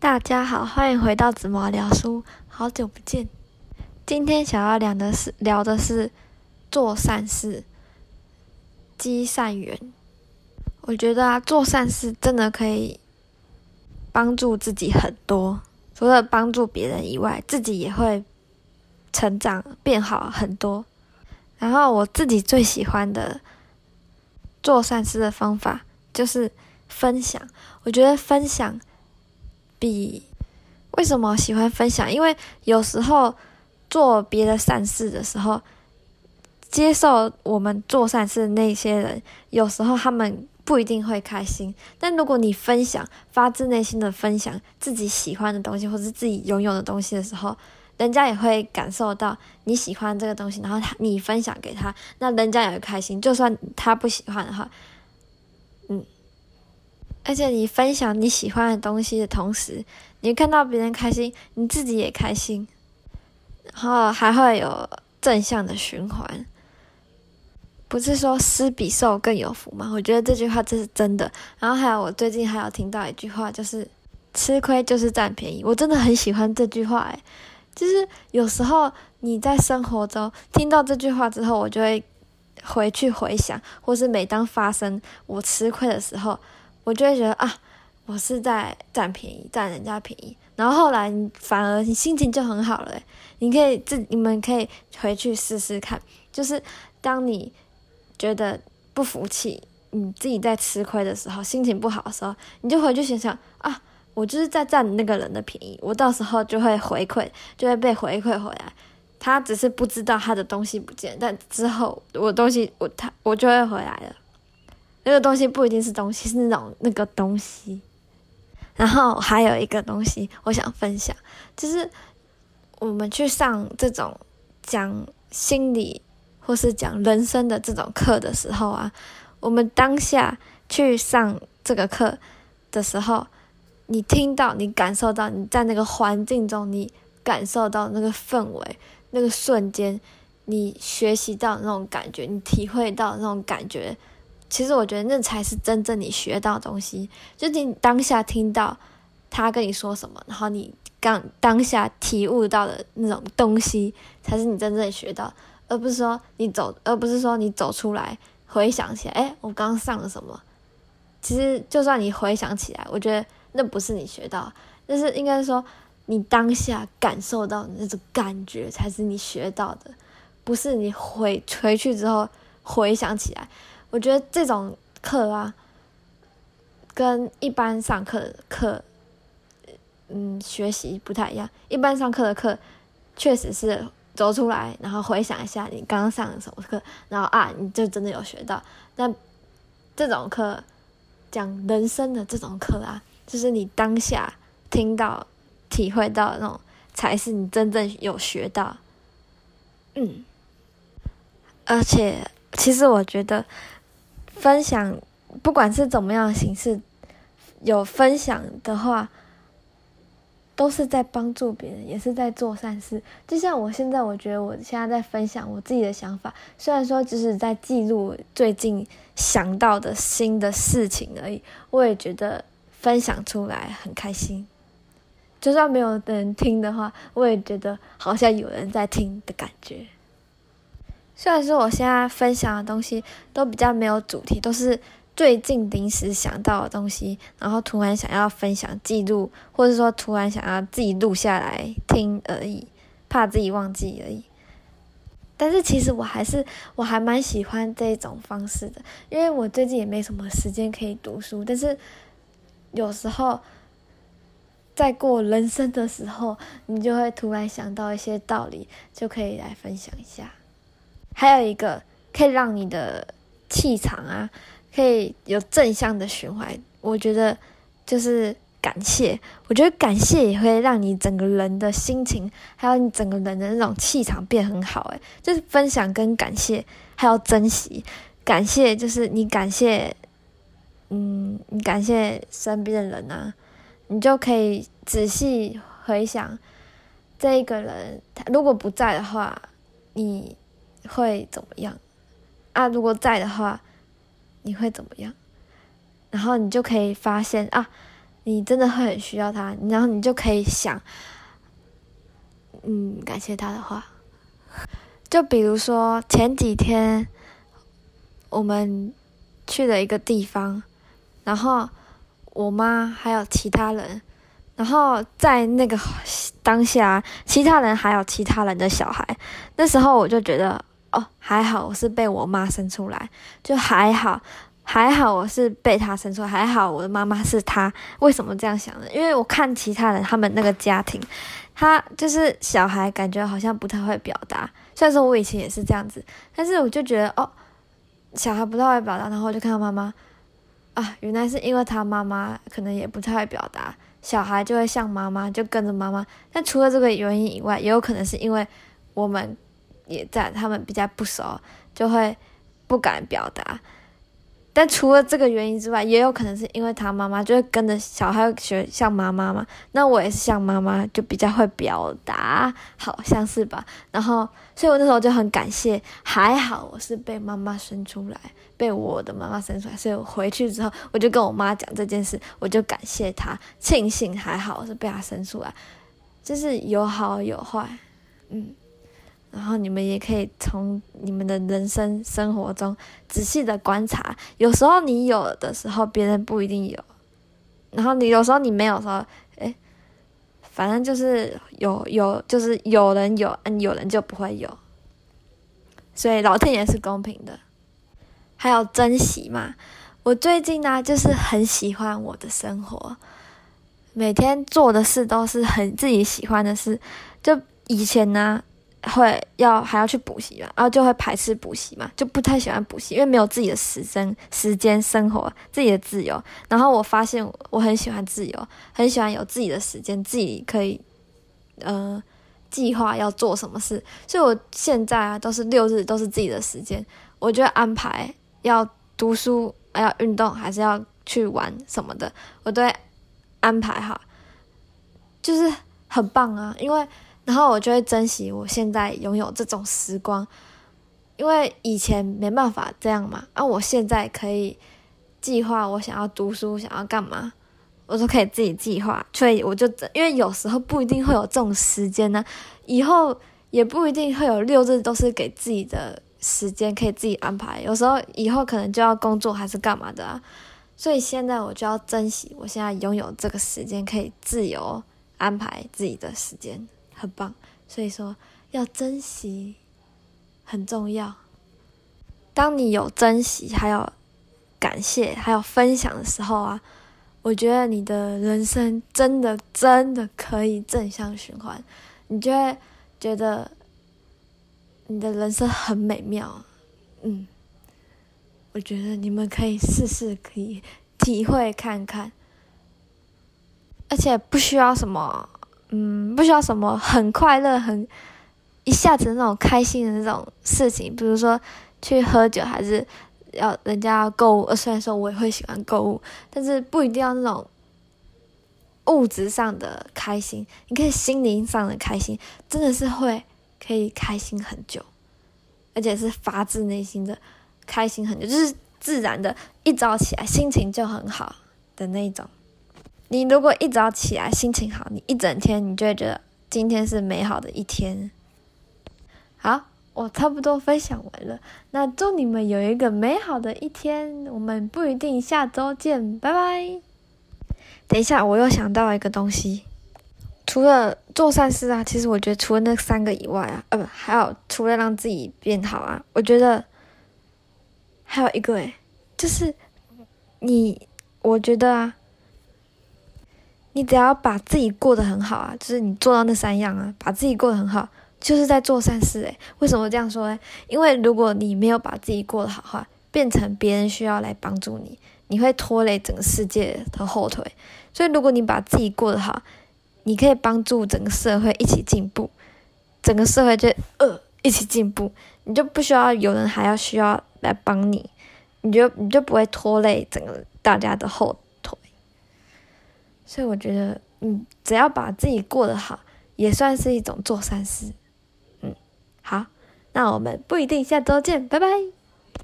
大家好，欢迎回到子墨聊书，好久不见。今天想要聊的是聊的是做善事、积善缘。我觉得啊，做善事真的可以帮助自己很多，除了帮助别人以外，自己也会成长变好很多。然后我自己最喜欢的做善事的方法就是分享。我觉得分享。比为什么喜欢分享？因为有时候做别的善事的时候，接受我们做善事的那些人，有时候他们不一定会开心。但如果你分享，发自内心的分享自己喜欢的东西，或是自己拥有的东西的时候，人家也会感受到你喜欢这个东西，然后他你分享给他，那人家也会开心。就算他不喜欢的话。嗯而且你分享你喜欢的东西的同时，你看到别人开心，你自己也开心，然后还会有正向的循环。不是说施比受更有福吗？我觉得这句话这是真的。然后还有我最近还有听到一句话，就是吃亏就是占便宜。我真的很喜欢这句话，诶，就是有时候你在生活中听到这句话之后，我就会回去回想，或是每当发生我吃亏的时候。我就会觉得啊，我是在占便宜，占人家便宜。然后后来反而你心情就很好了。你可以自你们可以回去试试看，就是当你觉得不服气，你自己在吃亏的时候，心情不好的时候，你就回去想想啊，我就是在占那个人的便宜，我到时候就会回馈，就会被回馈回来。他只是不知道他的东西不见，但之后我东西我他我就会回来了。那个东西不一定是东西，是那种那个东西。然后还有一个东西，我想分享，就是我们去上这种讲心理或是讲人生的这种课的时候啊，我们当下去上这个课的时候，你听到、你感受到、你在那个环境中，你感受到那个氛围、那个瞬间，你学习到那种感觉，你体会到那种感觉。其实我觉得那才是真正你学到东西，就你当下听到他跟你说什么，然后你刚当下体悟到的那种东西，才是你真正学到，而不是说你走，而不是说你走出来回想起来，哎，我刚上了什么？其实就算你回想起来，我觉得那不是你学到，但是应该说你当下感受到的那种感觉才是你学到的，不是你回回去之后回想起来。我觉得这种课啊，跟一般上课的课，嗯，学习不太一样。一般上课的课，确实是走出来，然后回想一下你刚上什么课，然后啊，你就真的有学到。那这种课，讲人生的这种课啊，就是你当下听到、体会到那种，才是你真正有学到。嗯，而且其实我觉得。分享，不管是怎么样的形式，有分享的话，都是在帮助别人，也是在做善事。就像我现在，我觉得我现在在分享我自己的想法，虽然说只是在记录最近想到的新的事情而已，我也觉得分享出来很开心。就算没有人听的话，我也觉得好像有人在听的感觉。虽然说我现在分享的东西都比较没有主题，都是最近临时想到的东西，然后突然想要分享记录，或者说突然想要自己录下来听而已，怕自己忘记而已。但是其实我还是我还蛮喜欢这种方式的，因为我最近也没什么时间可以读书，但是有时候在过人生的时候，你就会突然想到一些道理，就可以来分享一下。还有一个可以让你的气场啊，可以有正向的循环。我觉得就是感谢，我觉得感谢也会让你整个人的心情，还有你整个人的那种气场变很好。诶，就是分享跟感谢，还有珍惜。感谢就是你感谢，嗯，你感谢身边的人啊，你就可以仔细回想这一个人，他如果不在的话，你。会怎么样啊？如果在的话，你会怎么样？然后你就可以发现啊，你真的会很需要他，然后你就可以想，嗯，感谢他的话。就比如说前几天我们去了一个地方，然后我妈还有其他人，然后在那个当下，其他人还有其他人的小孩，那时候我就觉得，哦，还好我是被我妈生出来，就还好。还好我是被他生出来，还好我的妈妈是他。为什么这样想呢？因为我看其他人他们那个家庭，他就是小孩，感觉好像不太会表达。虽然说我以前也是这样子，但是我就觉得哦，小孩不太会表达，然后我就看到妈妈啊，原来是因为他妈妈可能也不太会表达，小孩就会像妈妈，就跟着妈妈。但除了这个原因以外，也有可能是因为我们也在，他们比较不熟，就会不敢表达。但除了这个原因之外，也有可能是因为他妈妈就会跟着小孩学像妈妈嘛。那我也是像妈妈，就比较会表达，好像是吧？然后，所以我那时候就很感谢，还好我是被妈妈生出来，被我的妈妈生出来。所以我回去之后，我就跟我妈讲这件事，我就感谢她，庆幸还好我是被她生出来，就是有好有坏，嗯。然后你们也可以从你们的人生生活中仔细的观察，有时候你有的时候别人不一定有，然后你有时候你没有说，哎，反正就是有有就是有人有，嗯，有人就不会有，所以老天爷是公平的，还有珍惜嘛。我最近呢就是很喜欢我的生活，每天做的事都是很自己喜欢的事，就以前呢。会要还要去补习嘛，然后就会排斥补习嘛，就不太喜欢补习，因为没有自己的时间、时间、生活、自己的自由。然后我发现我很喜欢自由，很喜欢有自己的时间，自己可以，呃，计划要做什么事。所以我现在啊，都是六日都是自己的时间，我就安排要读书、要运动，还是要去玩什么的，我都会安排好，就是很棒啊，因为。然后我就会珍惜我现在拥有这种时光，因为以前没办法这样嘛。啊，我现在可以计划我想要读书，想要干嘛，我都可以自己计划。所以我就因为有时候不一定会有这种时间呢，以后也不一定会有六日都是给自己的时间可以自己安排。有时候以后可能就要工作还是干嘛的啊，所以现在我就要珍惜我现在拥有这个时间，可以自由安排自己的时间。很棒，所以说要珍惜很重要。当你有珍惜，还有感谢，还有分享的时候啊，我觉得你的人生真的真的可以正向循环，你就会觉得你的人生很美妙。嗯，我觉得你们可以试试，可以体会看看，而且不需要什么。嗯，不需要什么很快乐、很一下子那种开心的那种事情，比如说去喝酒，还是要人家要购物。虽然说我也会喜欢购物，但是不一定要那种物质上的开心，你可以心灵上的开心，真的是会可以开心很久，而且是发自内心的开心很久，就是自然的，一早起来心情就很好的那一种。你如果一早起来心情好，你一整天你就会觉得今天是美好的一天。好，我差不多分享完了，那祝你们有一个美好的一天。我们不一定下周见，拜拜。等一下，我又想到一个东西，除了做善事啊，其实我觉得除了那三个以外啊，呃，不，还有除了让自己变好啊，我觉得还有一个诶，就是你，我觉得啊。你只要把自己过得很好啊，就是你做到那三样啊，把自己过得很好，就是在做善事诶，为什么这样说呢？因为如果你没有把自己过得好话，变成别人需要来帮助你，你会拖累整个世界的后腿。所以如果你把自己过得好，你可以帮助整个社会一起进步，整个社会就呃一起进步，你就不需要有人还要需要来帮你，你就你就不会拖累整个大家的后。所以我觉得，嗯，只要把自己过得好，也算是一种做善事。嗯，好，那我们不一定下周见，拜拜。